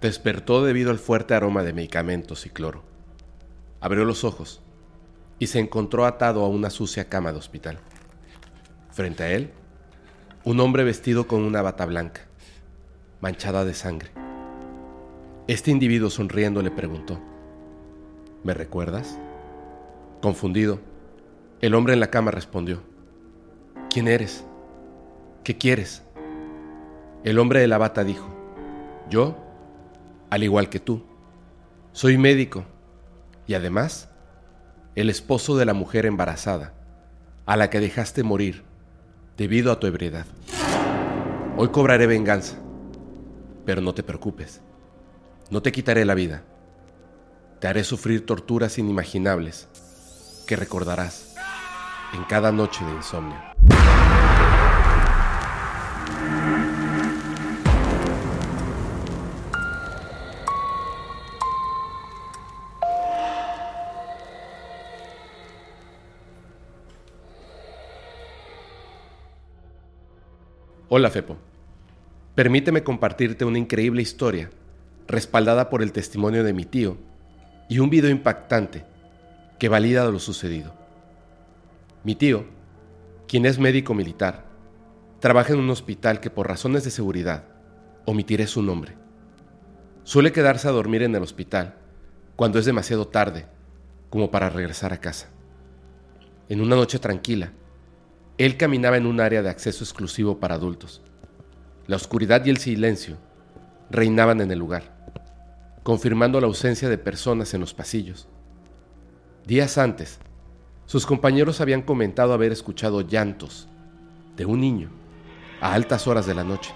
Despertó debido al fuerte aroma de medicamentos y cloro. Abrió los ojos y se encontró atado a una sucia cama de hospital. Frente a él, un hombre vestido con una bata blanca, manchada de sangre. Este individuo sonriendo le preguntó, ¿Me recuerdas? Confundido, el hombre en la cama respondió, ¿Quién eres? ¿Qué quieres? El hombre de la bata dijo, yo, al igual que tú, soy médico y además el esposo de la mujer embarazada a la que dejaste morir debido a tu ebriedad. Hoy cobraré venganza, pero no te preocupes, no te quitaré la vida, te haré sufrir torturas inimaginables que recordarás en cada noche de insomnio. Hola Fepo. Permíteme compartirte una increíble historia, respaldada por el testimonio de mi tío y un video impactante que valida lo sucedido. Mi tío, quien es médico militar, trabaja en un hospital que por razones de seguridad omitiré su nombre. Suele quedarse a dormir en el hospital cuando es demasiado tarde como para regresar a casa. En una noche tranquila, él caminaba en un área de acceso exclusivo para adultos. La oscuridad y el silencio reinaban en el lugar, confirmando la ausencia de personas en los pasillos. Días antes, sus compañeros habían comentado haber escuchado llantos de un niño a altas horas de la noche.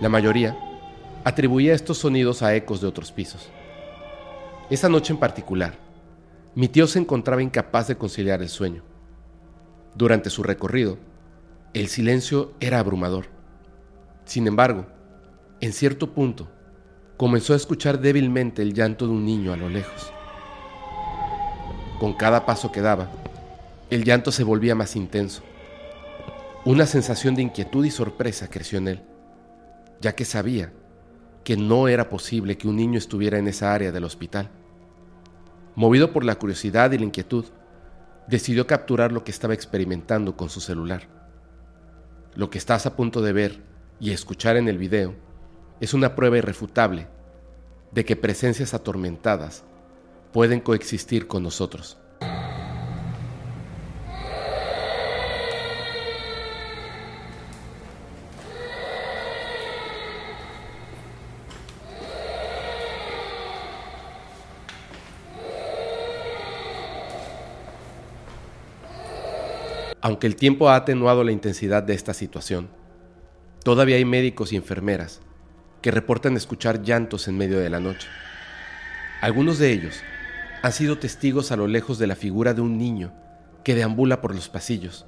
La mayoría atribuía estos sonidos a ecos de otros pisos. Esa noche en particular, mi tío se encontraba incapaz de conciliar el sueño. Durante su recorrido, el silencio era abrumador. Sin embargo, en cierto punto, comenzó a escuchar débilmente el llanto de un niño a lo lejos. Con cada paso que daba, el llanto se volvía más intenso. Una sensación de inquietud y sorpresa creció en él, ya que sabía que no era posible que un niño estuviera en esa área del hospital. Movido por la curiosidad y la inquietud, decidió capturar lo que estaba experimentando con su celular. Lo que estás a punto de ver y escuchar en el video es una prueba irrefutable de que presencias atormentadas pueden coexistir con nosotros. Aunque el tiempo ha atenuado la intensidad de esta situación, todavía hay médicos y enfermeras que reportan escuchar llantos en medio de la noche. Algunos de ellos han sido testigos a lo lejos de la figura de un niño que deambula por los pasillos.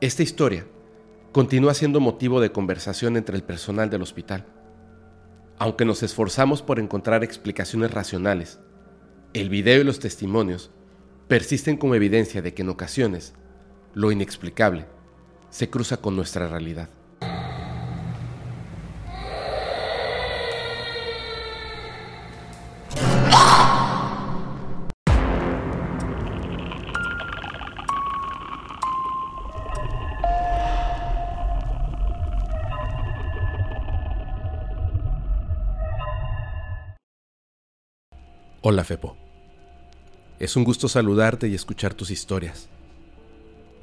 Esta historia continúa siendo motivo de conversación entre el personal del hospital. Aunque nos esforzamos por encontrar explicaciones racionales, el video y los testimonios persisten como evidencia de que en ocasiones lo inexplicable se cruza con nuestra realidad. Hola Fepo. Es un gusto saludarte y escuchar tus historias.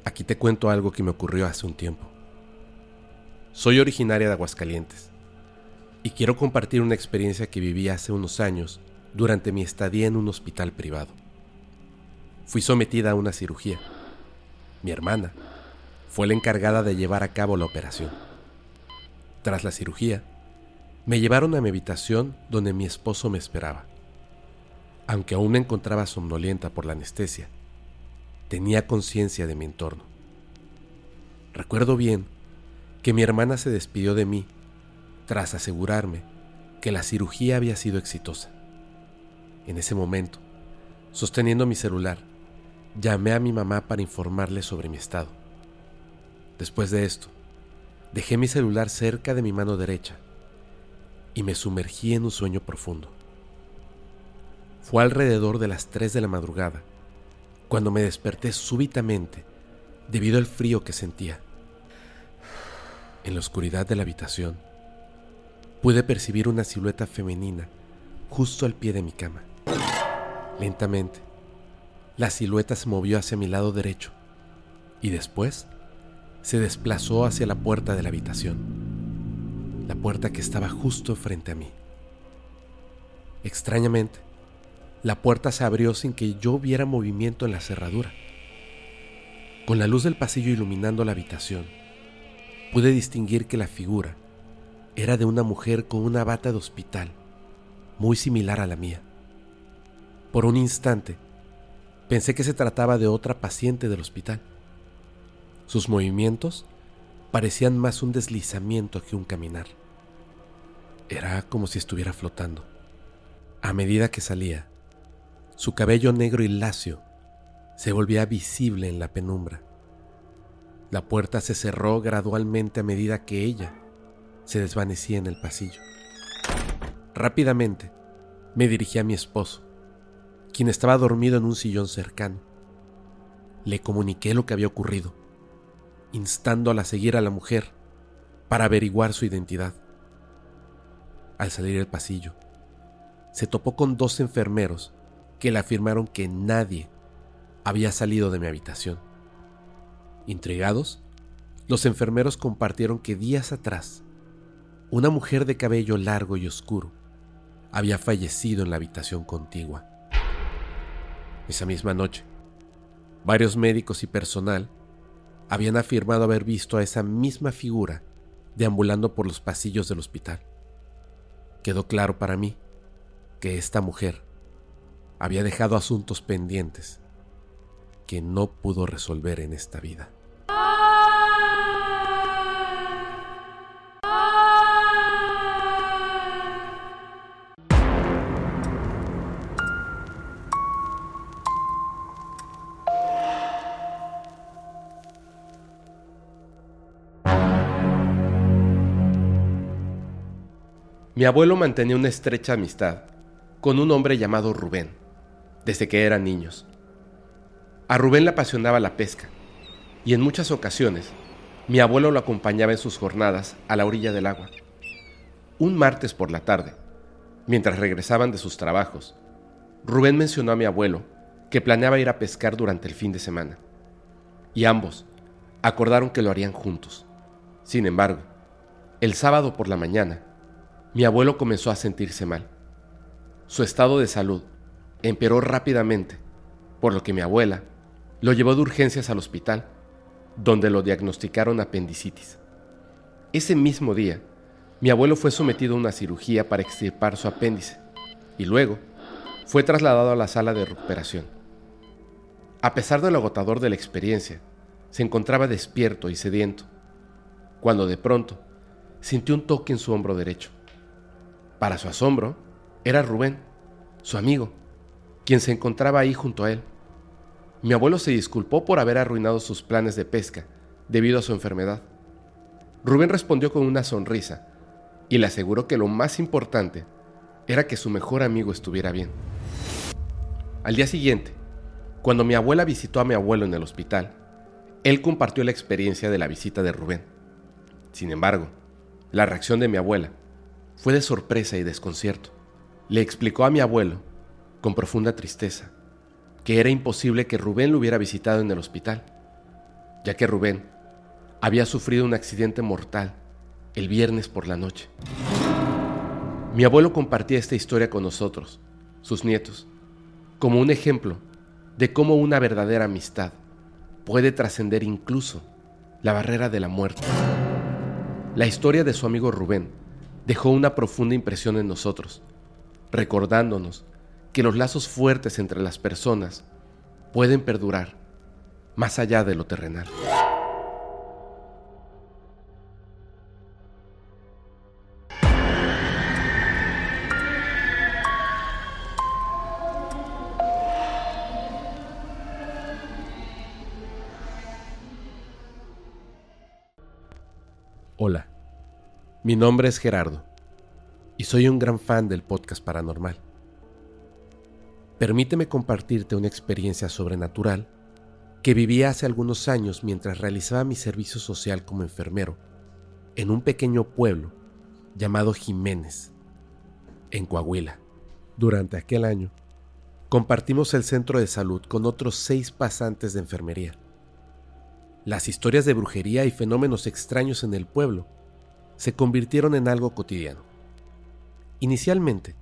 Aquí te cuento algo que me ocurrió hace un tiempo. Soy originaria de Aguascalientes y quiero compartir una experiencia que viví hace unos años durante mi estadía en un hospital privado. Fui sometida a una cirugía. Mi hermana fue la encargada de llevar a cabo la operación. Tras la cirugía, me llevaron a mi habitación donde mi esposo me esperaba. Aunque aún me encontraba somnolienta por la anestesia, tenía conciencia de mi entorno. Recuerdo bien que mi hermana se despidió de mí tras asegurarme que la cirugía había sido exitosa. En ese momento, Sosteniendo mi celular, llamé a mi mamá para informarle sobre mi estado. Después de esto, dejé mi celular cerca de mi mano derecha y me sumergí en un sueño profundo. Fue alrededor de las 3 de la madrugada cuando me desperté súbitamente debido al frío que sentía. En la oscuridad de la habitación, pude percibir una silueta femenina justo al pie de mi cama. Lentamente, la silueta se movió hacia mi lado derecho y después se desplazó hacia la puerta de la habitación, la puerta que estaba justo frente a mí. Extrañamente, la puerta se abrió sin que yo viera movimiento en la cerradura. Con la luz del pasillo iluminando la habitación, pude distinguir que la figura era de una mujer con una bata de hospital, muy similar a la mía. Por un instante, pensé que se trataba de otra paciente del hospital. Sus movimientos parecían más un deslizamiento que un caminar. Era como si estuviera flotando. A medida que salía, su cabello negro y lacio se volvía visible en la penumbra. La puerta se cerró gradualmente a medida que ella se desvanecía en el pasillo. Rápidamente me dirigí a mi esposo, quien estaba dormido en un sillón cercano. Le comuniqué lo que había ocurrido, instándola a seguir a la mujer para averiguar su identidad. Al salir del pasillo, se topó con dos enfermeros que le afirmaron que nadie había salido de mi habitación. Intrigados, los enfermeros compartieron que días atrás, una mujer de cabello largo y oscuro había fallecido en la habitación contigua. Esa misma noche, varios médicos y personal habían afirmado haber visto a esa misma figura deambulando por los pasillos del hospital. Quedó claro para mí que esta mujer había dejado asuntos pendientes que no pudo resolver en esta vida. Mi abuelo mantenía una estrecha amistad con un hombre llamado Rubén, desde que eran niños. A Rubén le apasionaba la pesca, y en muchas ocasiones mi abuelo lo acompañaba en sus jornadas a la orilla del agua. Un martes por la tarde, mientras regresaban de sus trabajos, Rubén mencionó a mi abuelo que planeaba ir a pescar durante el fin de semana, y ambos acordaron que lo harían juntos. Sin embargo, el sábado por la mañana, mi abuelo comenzó a sentirse mal. Su estado de salud empeoró rápidamente, por lo que mi abuela lo llevó de urgencias al hospital, donde lo diagnosticaron apendicitis. Ese mismo día, mi abuelo fue sometido a una cirugía para extirpar su apéndice y luego fue trasladado a la sala de recuperación. A pesar de lo agotador de la experiencia, se encontraba despierto y sediento, cuando de pronto sintió un toque en su hombro derecho. Para su asombro, era Rubén, su amigo, quien se encontraba ahí junto a él. Mi abuelo se disculpó por haber arruinado sus planes de pesca debido a su enfermedad. Rubén respondió con una sonrisa y le aseguró que lo más importante era que su mejor amigo estuviera bien. Al día siguiente, cuando mi abuela visitó a mi abuelo en el hospital, él compartió la experiencia de la visita de Rubén. Sin embargo, la reacción de mi abuela fue de sorpresa y desconcierto. Le explicó a mi abuelo, con profunda tristeza, que era imposible que Rubén lo hubiera visitado en el hospital, ya que Rubén había sufrido un accidente mortal el viernes por la noche. Mi abuelo compartía esta historia con nosotros, sus nietos, como un ejemplo de cómo una verdadera amistad puede trascender incluso la barrera de la muerte. La historia de su amigo Rubén dejó una profunda impresión en nosotros, recordándonos que los lazos fuertes entre las personas pueden perdurar más allá de lo terrenal. Hola, mi nombre es Gerardo y soy un gran fan del podcast paranormal. Permíteme compartirte una experiencia sobrenatural que viví hace algunos años mientras realizaba mi servicio social como enfermero en un pequeño pueblo llamado Jiménez, en Coahuila. Durante aquel año, compartimos el centro de salud con otros seis pasantes de enfermería. Las historias de brujería y fenómenos extraños en el pueblo se convirtieron en algo cotidiano. Inicialmente,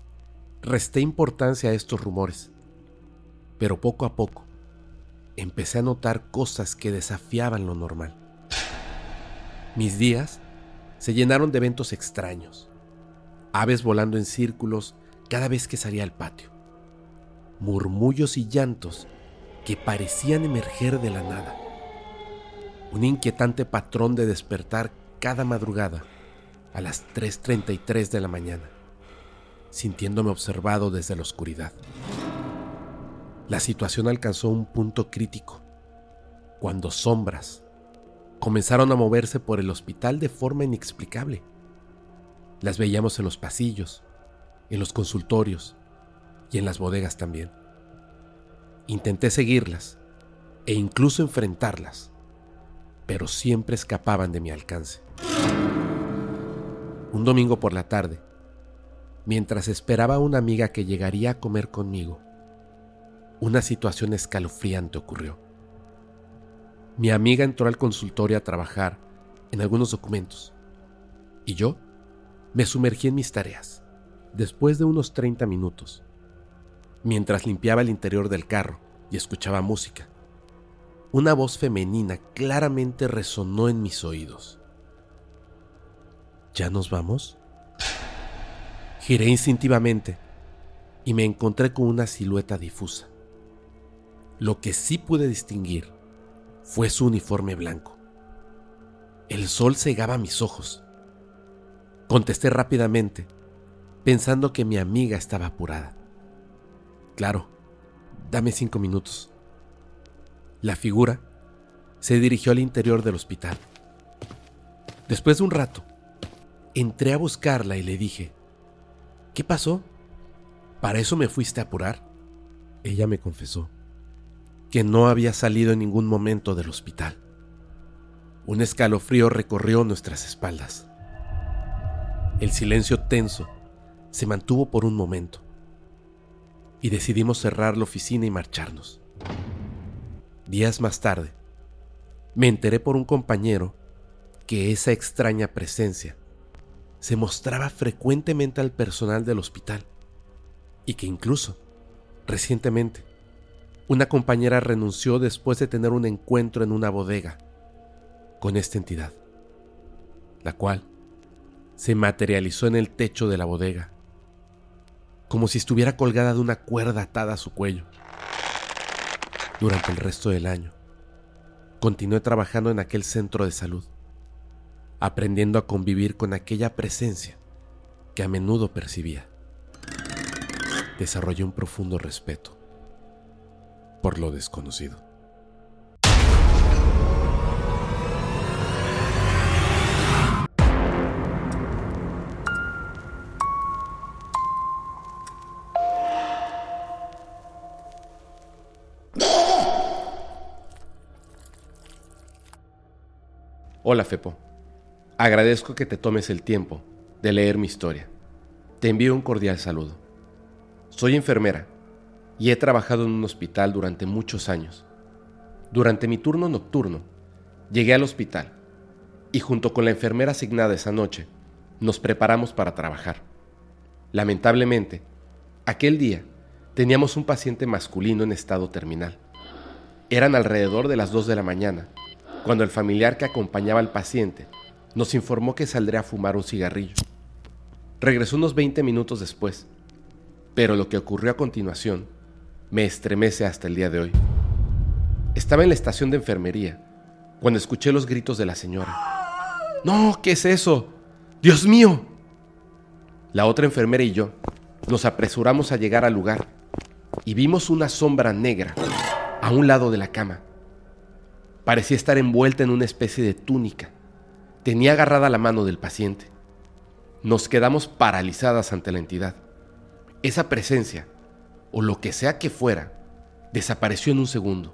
resté importancia a estos rumores, pero poco a poco empecé a notar cosas que desafiaban lo normal. Mis días se llenaron de eventos extraños, aves volando en círculos cada vez que salía al patio, murmullos y llantos que parecían emerger de la nada un inquietante patrón de despertar cada madrugada a las 3.33 de la mañana, sintiéndome observado desde la oscuridad. La situación alcanzó un punto crítico, cuando sombras comenzaron a moverse por el hospital de forma inexplicable. Las veíamos en los pasillos, en los consultorios y en las bodegas también. Intenté seguirlas e incluso enfrentarlas, pero siempre escapaban de mi alcance. Un domingo por la tarde, mientras esperaba a una amiga que llegaría a comer conmigo, una situación escalofriante ocurrió. Mi amiga entró al consultorio a trabajar en algunos documentos y yo me sumergí en mis tareas. Después de unos 30 minutos, mientras limpiaba el interior del carro y escuchaba música, una voz femenina claramente resonó en mis oídos. ¿Ya nos vamos? Giré instintivamente y me encontré con una silueta difusa. Lo que sí pude distinguir fue su uniforme blanco. El sol cegaba mis ojos. Contesté rápidamente, pensando que mi amiga estaba apurada. Claro, dame cinco minutos. La figura se dirigió al interior del hospital. Después de un rato, entré a buscarla y le dije, ¿qué pasó? ¿Para eso me fuiste a apurar? Ella me confesó que no había salido en ningún momento del hospital. Un escalofrío recorrió nuestras espaldas. El silencio tenso se mantuvo por un momento y decidimos cerrar la oficina y marcharnos. Días más tarde, me enteré por un compañero que esa extraña presencia se mostraba frecuentemente al personal del hospital y que incluso, recientemente, una compañera renunció después de tener un encuentro en una bodega con esta entidad, la cual se materializó en el techo de la bodega, como si estuviera colgada de una cuerda atada a su cuello durante el resto del año. Continué trabajando en aquel centro de salud, aprendiendo a convivir con aquella presencia que a menudo percibía. Desarrollé un profundo respeto por lo desconocido. Hola Fepo, agradezco que te tomes el tiempo de leer mi historia. Te envío un cordial saludo. Soy enfermera y he trabajado en un hospital durante muchos años. Durante mi turno nocturno, llegué al hospital y junto con la enfermera asignada esa noche, nos preparamos para trabajar. Lamentablemente, aquel día teníamos un paciente masculino en estado terminal. Eran alrededor de las 2 de la mañana cuando el familiar que acompañaba al paciente nos informó que saldría a fumar un cigarrillo. Regresó unos 20 minutos después, pero lo que ocurrió a continuación me estremece hasta el día de hoy. Estaba en la estación de enfermería cuando escuché los gritos de la señora. No, ¿qué es eso? Dios mío. La otra enfermera y yo nos apresuramos a llegar al lugar y vimos una sombra negra a un lado de la cama parecía estar envuelta en una especie de túnica tenía agarrada la mano del paciente. Nos quedamos paralizadas ante la entidad. Esa presencia, o lo que sea que fuera, desapareció en un segundo.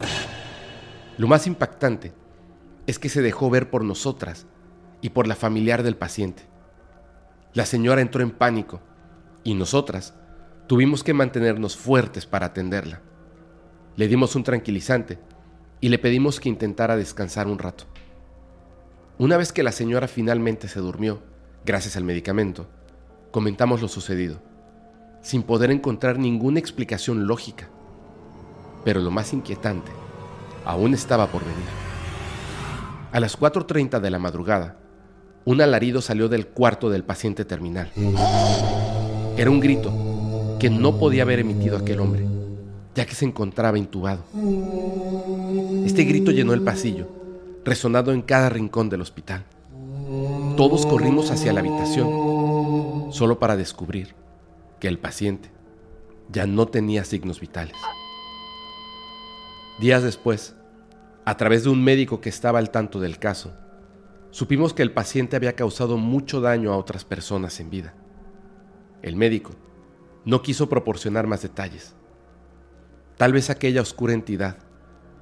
Lo más impactante es que se dejó ver por nosotras y por la familiar del paciente. La señora entró en pánico y nosotras tuvimos que mantenernos fuertes para atenderla. Le dimos un tranquilizante y le pedimos que intentara descansar un rato. Una vez que la señora finalmente se durmió, gracias al medicamento, comentamos lo sucedido, sin poder encontrar ninguna explicación lógica. Pero lo más inquietante aún estaba por venir. A las 4.30 de la madrugada, un alarido salió del cuarto del paciente terminal. Era un grito que no podía haber emitido aquel hombre, ya que se encontraba intubado. Este grito llenó el pasillo resonado en cada rincón del hospital. Todos corrimos hacia la habitación, solo para descubrir que el paciente ya no tenía signos vitales. Días después, a través de un médico que estaba al tanto del caso, supimos que el paciente había causado mucho daño a otras personas en vida. El médico no quiso proporcionar más detalles. Tal vez aquella oscura entidad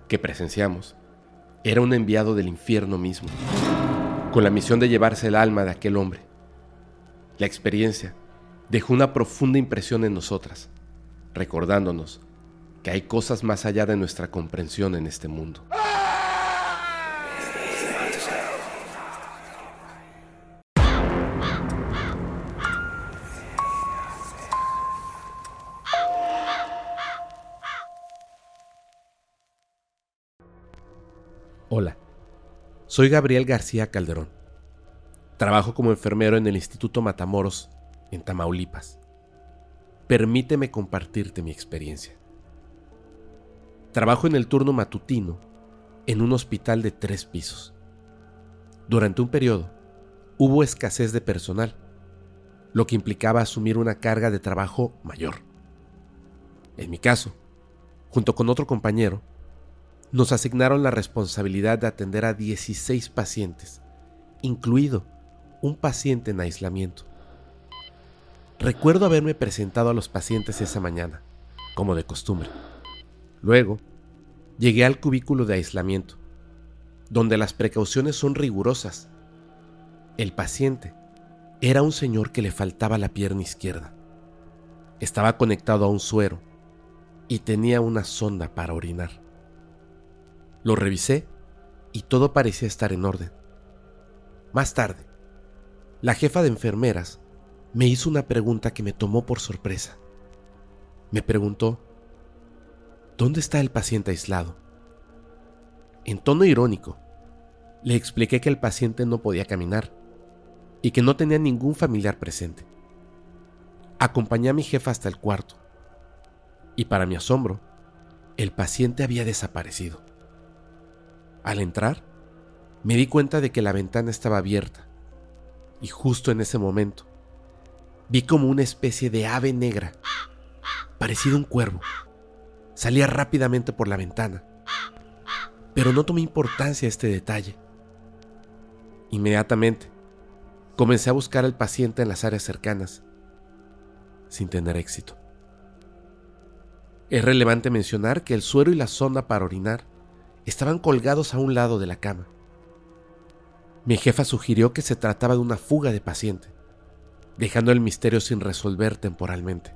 que presenciamos era un enviado del infierno mismo, con la misión de llevarse el alma de aquel hombre. La experiencia dejó una profunda impresión en nosotras, recordándonos que hay cosas más allá de nuestra comprensión en este mundo. Soy Gabriel García Calderón. Trabajo como enfermero en el Instituto Matamoros, en Tamaulipas. Permíteme compartirte mi experiencia. Trabajo en el turno matutino en un hospital de tres pisos. Durante un periodo hubo escasez de personal, lo que implicaba asumir una carga de trabajo mayor. En mi caso, junto con otro compañero, nos asignaron la responsabilidad de atender a 16 pacientes, incluido un paciente en aislamiento. Recuerdo haberme presentado a los pacientes esa mañana, como de costumbre. Luego, llegué al cubículo de aislamiento, donde las precauciones son rigurosas. El paciente era un señor que le faltaba la pierna izquierda. Estaba conectado a un suero y tenía una sonda para orinar. Lo revisé y todo parecía estar en orden. Más tarde, la jefa de enfermeras me hizo una pregunta que me tomó por sorpresa. Me preguntó, ¿dónde está el paciente aislado? En tono irónico, le expliqué que el paciente no podía caminar y que no tenía ningún familiar presente. Acompañé a mi jefa hasta el cuarto y para mi asombro, el paciente había desaparecido. Al entrar, me di cuenta de que la ventana estaba abierta y justo en ese momento vi como una especie de ave negra, parecido a un cuervo, salía rápidamente por la ventana, pero no tomé importancia a este detalle. Inmediatamente, comencé a buscar al paciente en las áreas cercanas, sin tener éxito. Es relevante mencionar que el suero y la sonda para orinar estaban colgados a un lado de la cama. Mi jefa sugirió que se trataba de una fuga de paciente, dejando el misterio sin resolver temporalmente.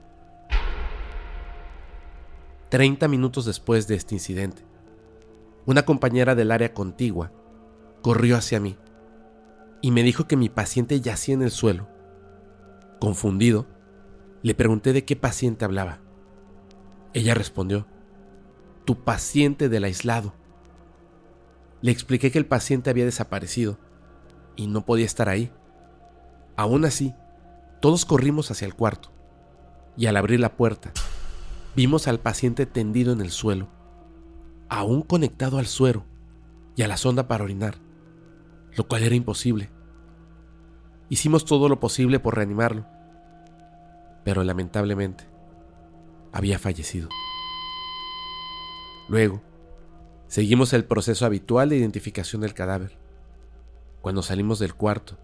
Treinta minutos después de este incidente, una compañera del área contigua corrió hacia mí y me dijo que mi paciente yacía en el suelo. Confundido, le pregunté de qué paciente hablaba. Ella respondió, tu paciente del aislado. Le expliqué que el paciente había desaparecido y no podía estar ahí. Aún así, todos corrimos hacia el cuarto y al abrir la puerta, vimos al paciente tendido en el suelo, aún conectado al suero y a la sonda para orinar, lo cual era imposible. Hicimos todo lo posible por reanimarlo, pero lamentablemente había fallecido. Luego, Seguimos el proceso habitual de identificación del cadáver. Cuando salimos del cuarto,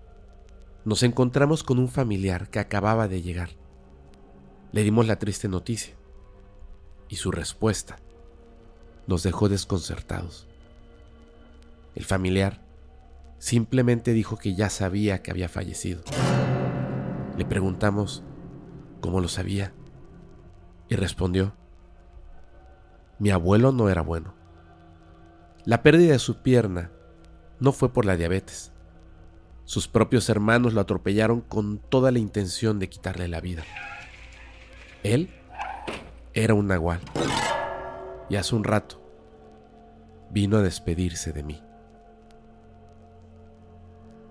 nos encontramos con un familiar que acababa de llegar. Le dimos la triste noticia y su respuesta nos dejó desconcertados. El familiar simplemente dijo que ya sabía que había fallecido. Le preguntamos cómo lo sabía y respondió, mi abuelo no era bueno. La pérdida de su pierna no fue por la diabetes. Sus propios hermanos lo atropellaron con toda la intención de quitarle la vida. Él era un nahual y hace un rato vino a despedirse de mí.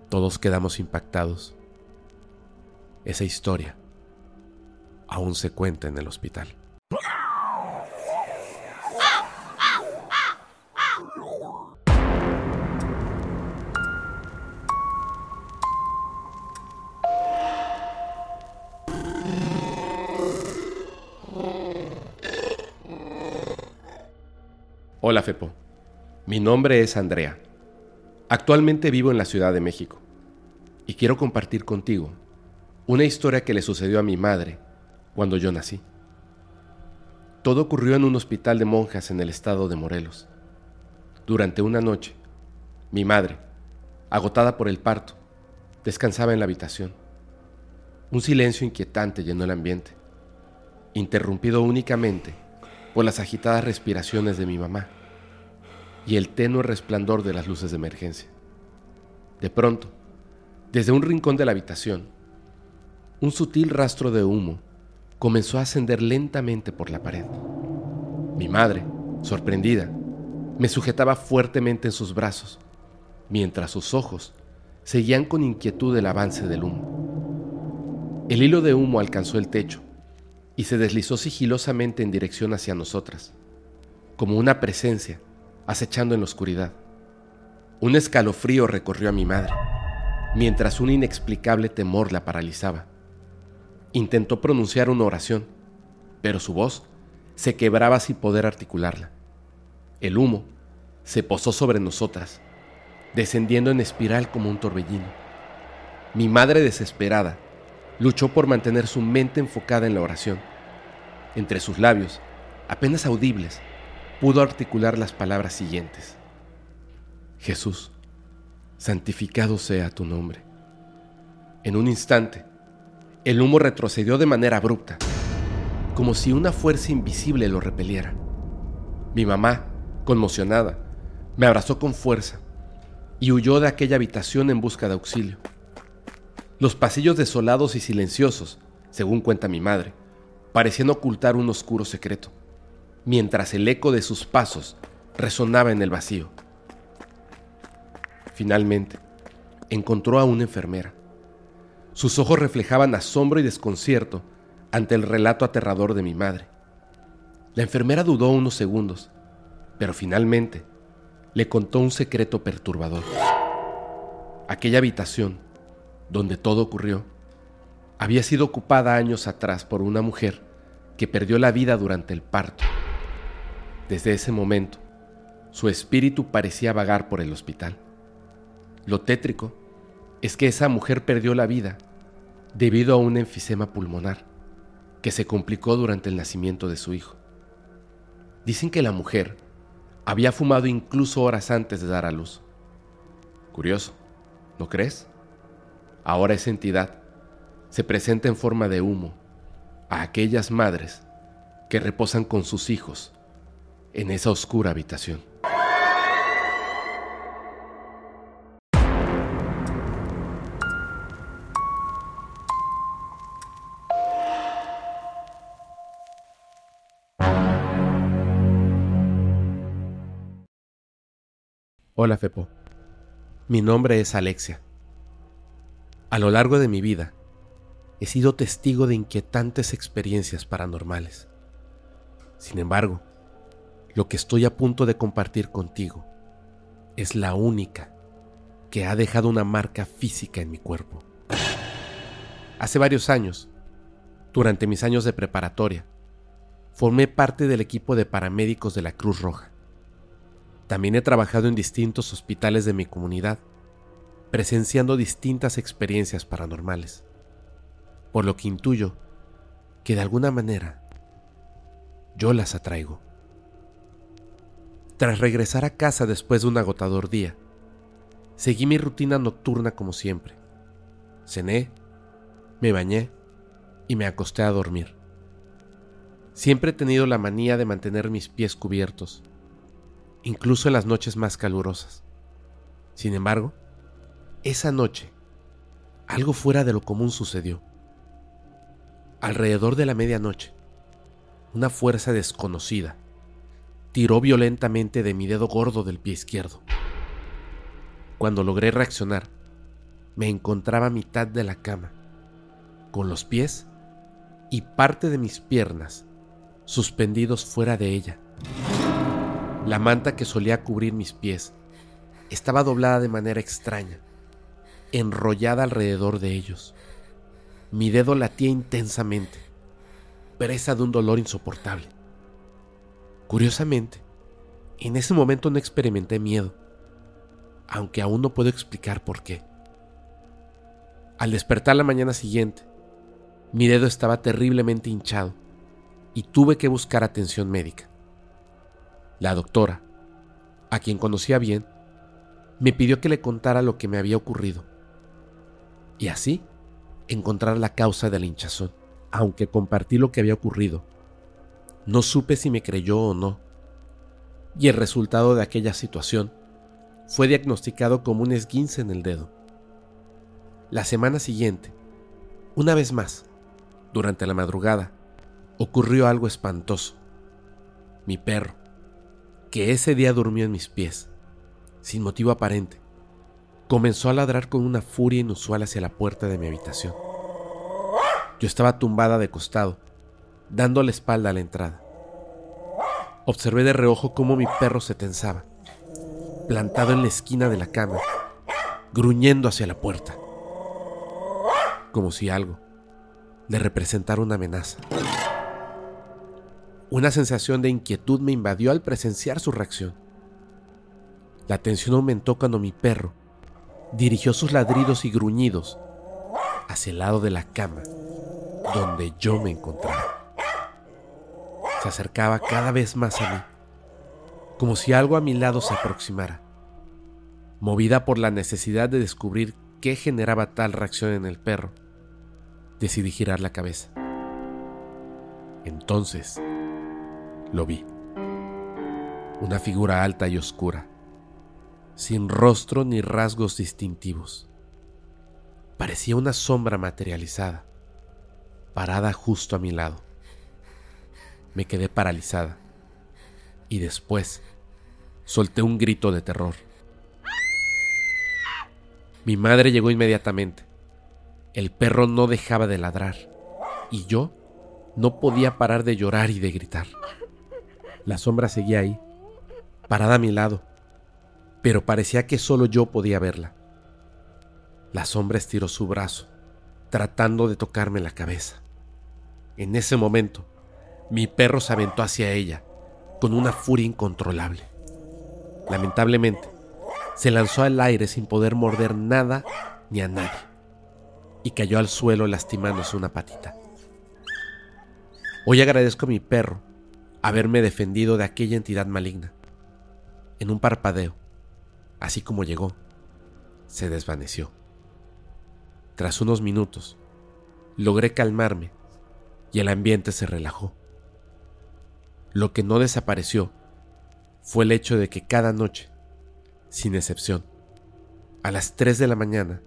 Todos quedamos impactados. Esa historia aún se cuenta en el hospital. Hola Fepo, mi nombre es Andrea. Actualmente vivo en la Ciudad de México y quiero compartir contigo una historia que le sucedió a mi madre cuando yo nací. Todo ocurrió en un hospital de monjas en el estado de Morelos. Durante una noche, mi madre, agotada por el parto, descansaba en la habitación. Un silencio inquietante llenó el ambiente, interrumpido únicamente por las agitadas respiraciones de mi mamá y el tenue resplandor de las luces de emergencia. De pronto, desde un rincón de la habitación, un sutil rastro de humo comenzó a ascender lentamente por la pared. Mi madre, sorprendida, me sujetaba fuertemente en sus brazos, mientras sus ojos seguían con inquietud el avance del humo. El hilo de humo alcanzó el techo y se deslizó sigilosamente en dirección hacia nosotras, como una presencia acechando en la oscuridad. Un escalofrío recorrió a mi madre, mientras un inexplicable temor la paralizaba. Intentó pronunciar una oración, pero su voz se quebraba sin poder articularla. El humo se posó sobre nosotras, descendiendo en espiral como un torbellino. Mi madre desesperada luchó por mantener su mente enfocada en la oración. Entre sus labios, apenas audibles, pudo articular las palabras siguientes. Jesús, santificado sea tu nombre. En un instante, el humo retrocedió de manera abrupta, como si una fuerza invisible lo repeliera. Mi mamá, conmocionada, me abrazó con fuerza y huyó de aquella habitación en busca de auxilio. Los pasillos desolados y silenciosos, según cuenta mi madre, parecían ocultar un oscuro secreto, mientras el eco de sus pasos resonaba en el vacío. Finalmente, encontró a una enfermera. Sus ojos reflejaban asombro y desconcierto ante el relato aterrador de mi madre. La enfermera dudó unos segundos, pero finalmente le contó un secreto perturbador. Aquella habitación donde todo ocurrió, había sido ocupada años atrás por una mujer que perdió la vida durante el parto. Desde ese momento, su espíritu parecía vagar por el hospital. Lo tétrico es que esa mujer perdió la vida debido a un enfisema pulmonar que se complicó durante el nacimiento de su hijo. Dicen que la mujer había fumado incluso horas antes de dar a luz. Curioso, ¿no crees? Ahora esa entidad se presenta en forma de humo a aquellas madres que reposan con sus hijos en esa oscura habitación. Hola Fepo, mi nombre es Alexia. A lo largo de mi vida, he sido testigo de inquietantes experiencias paranormales. Sin embargo, lo que estoy a punto de compartir contigo es la única que ha dejado una marca física en mi cuerpo. Hace varios años, durante mis años de preparatoria, formé parte del equipo de paramédicos de la Cruz Roja. También he trabajado en distintos hospitales de mi comunidad presenciando distintas experiencias paranormales, por lo que intuyo que de alguna manera yo las atraigo. Tras regresar a casa después de un agotador día, seguí mi rutina nocturna como siempre. Cené, me bañé y me acosté a dormir. Siempre he tenido la manía de mantener mis pies cubiertos, incluso en las noches más calurosas. Sin embargo, esa noche, algo fuera de lo común sucedió. Alrededor de la medianoche, una fuerza desconocida tiró violentamente de mi dedo gordo del pie izquierdo. Cuando logré reaccionar, me encontraba a mitad de la cama, con los pies y parte de mis piernas suspendidos fuera de ella. La manta que solía cubrir mis pies estaba doblada de manera extraña, enrollada alrededor de ellos. Mi dedo latía intensamente, presa de un dolor insoportable. Curiosamente, en ese momento no experimenté miedo, aunque aún no puedo explicar por qué. Al despertar la mañana siguiente, mi dedo estaba terriblemente hinchado y tuve que buscar atención médica. La doctora, a quien conocía bien, me pidió que le contara lo que me había ocurrido y así encontrar la causa de la hinchazón. Aunque compartí lo que había ocurrido, no supe si me creyó o no. Y el resultado de aquella situación fue diagnosticado como un esguince en el dedo. La semana siguiente, una vez más, durante la madrugada, ocurrió algo espantoso. Mi perro, que ese día durmió en mis pies, sin motivo aparente, comenzó a ladrar con una furia inusual hacia la puerta de mi habitación. Yo estaba tumbada de costado, dando la espalda a la entrada. Observé de reojo cómo mi perro se tensaba, plantado en la esquina de la cama, gruñendo hacia la puerta, como si algo le representara una amenaza. Una sensación de inquietud me invadió al presenciar su reacción. La tensión aumentó cuando mi perro dirigió sus ladridos y gruñidos hacia el lado de la cama donde yo me encontraba se acercaba cada vez más a mí, como si algo a mi lado se aproximara. Movida por la necesidad de descubrir qué generaba tal reacción en el perro, decidí girar la cabeza. Entonces, lo vi. Una figura alta y oscura, sin rostro ni rasgos distintivos. Parecía una sombra materializada, parada justo a mi lado me quedé paralizada y después solté un grito de terror. Mi madre llegó inmediatamente. El perro no dejaba de ladrar y yo no podía parar de llorar y de gritar. La sombra seguía ahí, parada a mi lado, pero parecía que solo yo podía verla. La sombra estiró su brazo, tratando de tocarme la cabeza. En ese momento, mi perro se aventó hacia ella con una furia incontrolable. Lamentablemente, se lanzó al aire sin poder morder nada ni a nadie y cayó al suelo lastimándose una patita. Hoy agradezco a mi perro haberme defendido de aquella entidad maligna. En un parpadeo, así como llegó, se desvaneció. Tras unos minutos, logré calmarme y el ambiente se relajó. Lo que no desapareció fue el hecho de que cada noche, sin excepción, a las 3 de la mañana,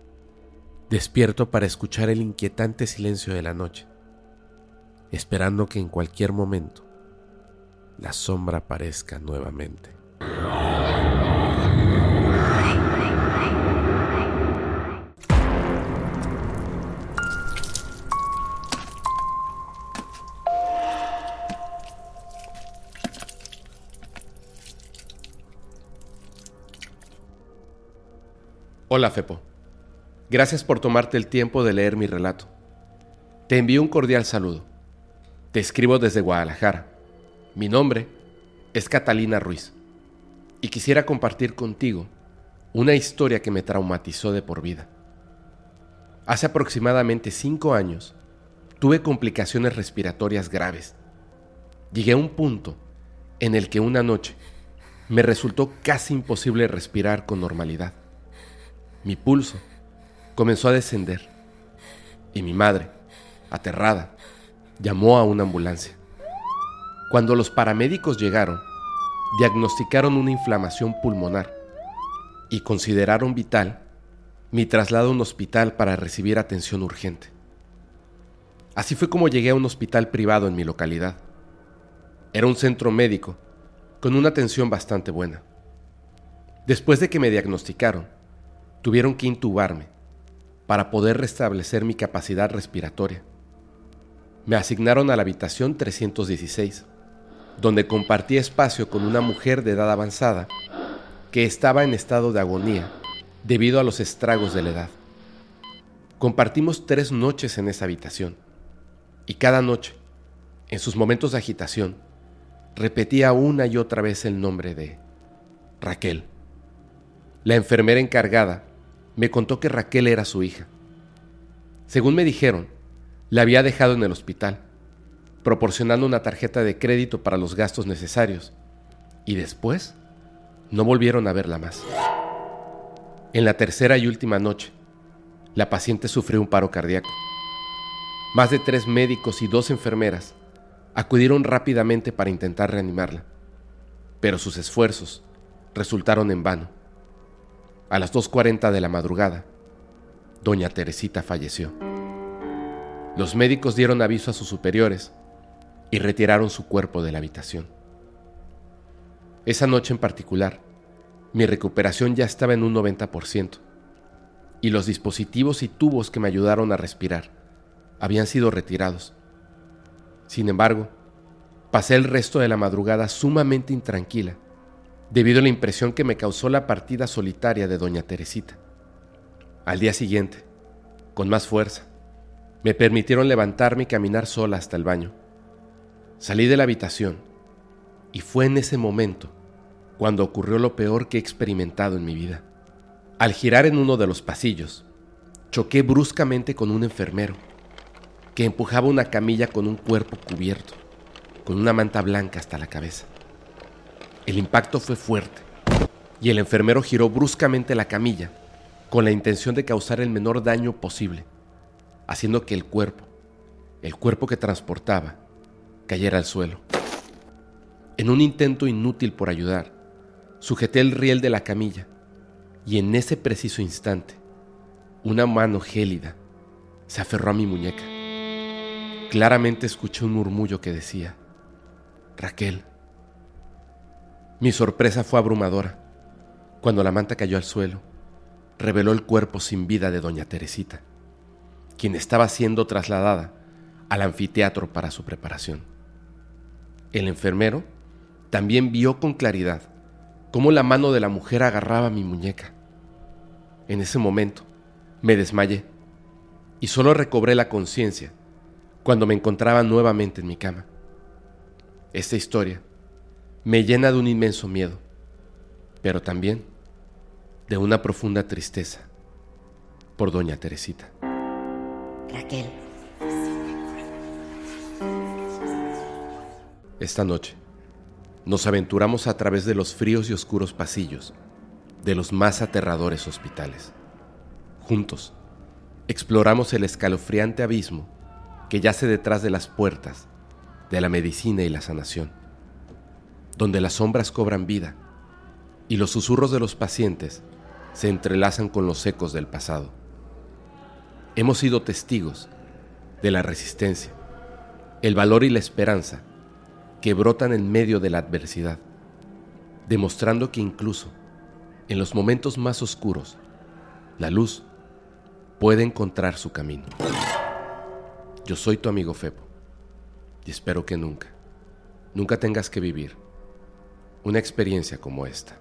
despierto para escuchar el inquietante silencio de la noche, esperando que en cualquier momento la sombra aparezca nuevamente. Hola Fepo. Gracias por tomarte el tiempo de leer mi relato. Te envío un cordial saludo. Te escribo desde Guadalajara. Mi nombre es Catalina Ruiz y quisiera compartir contigo Una historia que me traumatizó de por vida. Hace aproximadamente cinco años tuve complicaciones respiratorias graves. Llegué a un punto en el que una noche me resultó casi imposible respirar con normalidad. Mi pulso comenzó a descender y mi madre, aterrada, llamó a una ambulancia. Cuando los paramédicos llegaron, diagnosticaron una inflamación pulmonar y consideraron vital mi traslado a un hospital para recibir atención urgente. Así fue como llegué a un hospital privado en mi localidad. Era un centro médico con una atención bastante buena. Después de que me diagnosticaron, tuvieron que intubarme para poder restablecer mi capacidad respiratoria. Me asignaron a la habitación 316, donde compartí espacio con una mujer de edad avanzada que estaba en estado de agonía debido a los estragos de la edad. Compartimos tres noches en esa habitación y cada noche, en sus momentos de agitación, repetía una y otra vez el nombre de Raquel. La enfermera encargada me contó que Raquel era su hija. Según me dijeron, la había dejado en el hospital, proporcionando una tarjeta de crédito para los gastos necesarios, y después no volvieron a verla más. En la tercera y última noche, la paciente sufrió un paro cardíaco. Más de tres médicos y dos enfermeras acudieron rápidamente para intentar reanimarla, pero sus esfuerzos resultaron en vano. A las 2.40 de la madrugada, doña Teresita falleció. Los médicos dieron aviso a sus superiores y retiraron su cuerpo de la habitación. Esa noche en particular, mi recuperación ya estaba en un 90% y los dispositivos y tubos que me ayudaron a respirar habían sido retirados. Sin embargo, pasé el resto de la madrugada sumamente intranquila, debido a la impresión que me causó la partida solitaria de doña Teresita. Al día siguiente, con más fuerza, me permitieron levantarme y caminar sola hasta el baño. Salí de la habitación y fue en ese momento cuando ocurrió lo peor que he experimentado en mi vida. Al girar en uno de los pasillos, choqué bruscamente con un enfermero que empujaba una camilla con un cuerpo cubierto, con una manta blanca hasta la cabeza. El impacto fue fuerte y el enfermero giró bruscamente la camilla con la intención de causar el menor daño posible, haciendo que el cuerpo, el cuerpo que transportaba, cayera al suelo. En un intento inútil por ayudar, sujeté el riel de la camilla y en ese preciso instante, una mano gélida se aferró a mi muñeca. Claramente escuché un murmullo que decía, Raquel. Mi sorpresa fue abrumadora. Cuando la manta cayó al suelo, reveló el cuerpo sin vida de doña Teresita, quien estaba siendo trasladada al anfiteatro para su preparación. El enfermero también vio con claridad cómo la mano de la mujer agarraba mi muñeca. En ese momento me desmayé y solo recobré la conciencia cuando me encontraba nuevamente en mi cama. Esta historia me llena de un inmenso miedo, pero también de una profunda tristeza por doña Teresita. Raquel. Esta noche nos aventuramos a través de los fríos y oscuros pasillos de los más aterradores hospitales. Juntos, exploramos el escalofriante abismo que yace detrás de las puertas de la medicina y la sanación, donde las sombras cobran vida y los susurros de los pacientes se entrelazan con los ecos del pasado. Hemos sido testigos de la resistencia, el valor y la esperanza que brotan en medio de la adversidad, demostrando que incluso en los momentos más oscuros, la luz puede encontrar su camino. Yo soy tu amigo Febo y espero que nunca, nunca tengas que vivir una experiencia como esta.